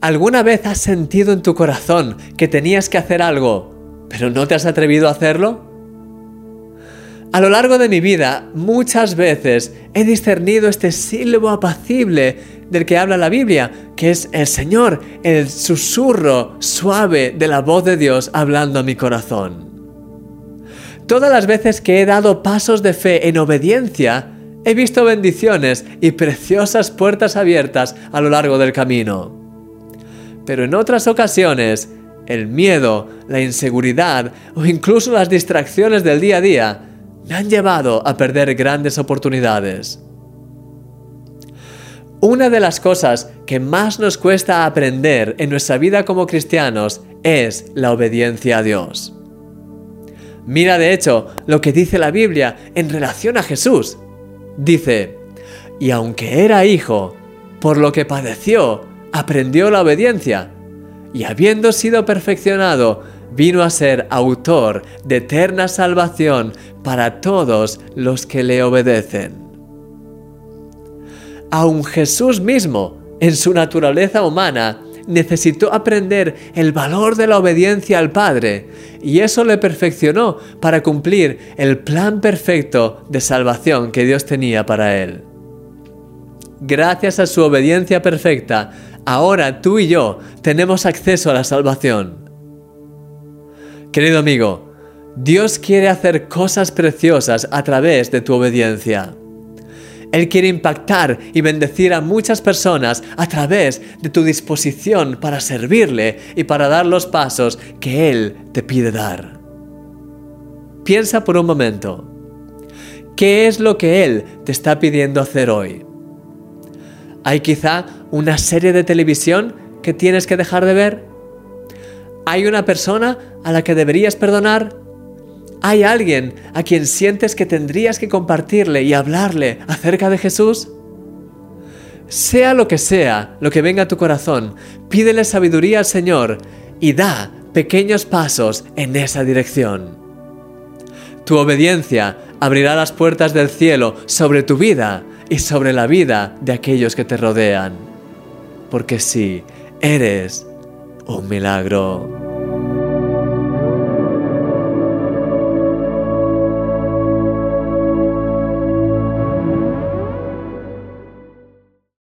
¿Alguna vez has sentido en tu corazón que tenías que hacer algo, pero no te has atrevido a hacerlo? A lo largo de mi vida, muchas veces he discernido este silbo apacible del que habla la Biblia, que es el Señor, el susurro suave de la voz de Dios hablando a mi corazón. Todas las veces que he dado pasos de fe en obediencia, he visto bendiciones y preciosas puertas abiertas a lo largo del camino. Pero en otras ocasiones, el miedo, la inseguridad o incluso las distracciones del día a día me han llevado a perder grandes oportunidades. Una de las cosas que más nos cuesta aprender en nuestra vida como cristianos es la obediencia a Dios. Mira de hecho lo que dice la Biblia en relación a Jesús. Dice, y aunque era hijo, por lo que padeció, aprendió la obediencia, y habiendo sido perfeccionado, vino a ser autor de eterna salvación para todos los que le obedecen. Aun Jesús mismo, en su naturaleza humana, necesitó aprender el valor de la obediencia al Padre, y eso le perfeccionó para cumplir el plan perfecto de salvación que Dios tenía para él. Gracias a su obediencia perfecta, ahora tú y yo tenemos acceso a la salvación. Querido amigo, Dios quiere hacer cosas preciosas a través de tu obediencia. Él quiere impactar y bendecir a muchas personas a través de tu disposición para servirle y para dar los pasos que Él te pide dar. Piensa por un momento. ¿Qué es lo que Él te está pidiendo hacer hoy? ¿Hay quizá una serie de televisión que tienes que dejar de ver? ¿Hay una persona a la que deberías perdonar? ¿Hay alguien a quien sientes que tendrías que compartirle y hablarle acerca de Jesús? Sea lo que sea, lo que venga a tu corazón, pídele sabiduría al Señor y da pequeños pasos en esa dirección. Tu obediencia abrirá las puertas del cielo sobre tu vida y sobre la vida de aquellos que te rodean. Porque sí, eres un milagro.